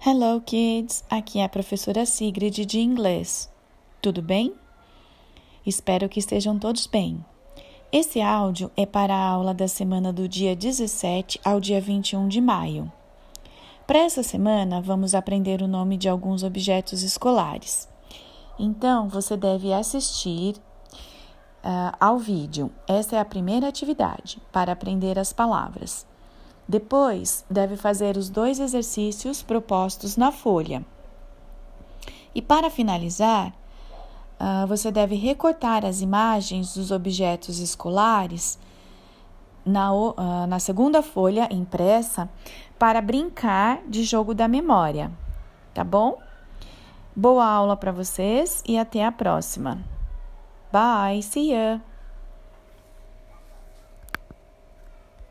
Hello, kids! Aqui é a professora Sigrid de inglês. Tudo bem? Espero que estejam todos bem. Esse áudio é para a aula da semana do dia 17 ao dia 21 de maio. Para essa semana, vamos aprender o nome de alguns objetos escolares. Então, você deve assistir uh, ao vídeo. Essa é a primeira atividade para aprender as palavras. Depois, deve fazer os dois exercícios propostos na folha. E para finalizar, uh, você deve recortar as imagens dos objetos escolares na, uh, na segunda folha impressa para brincar de jogo da memória. Tá bom? Boa aula para vocês e até a próxima! Bye. See ya.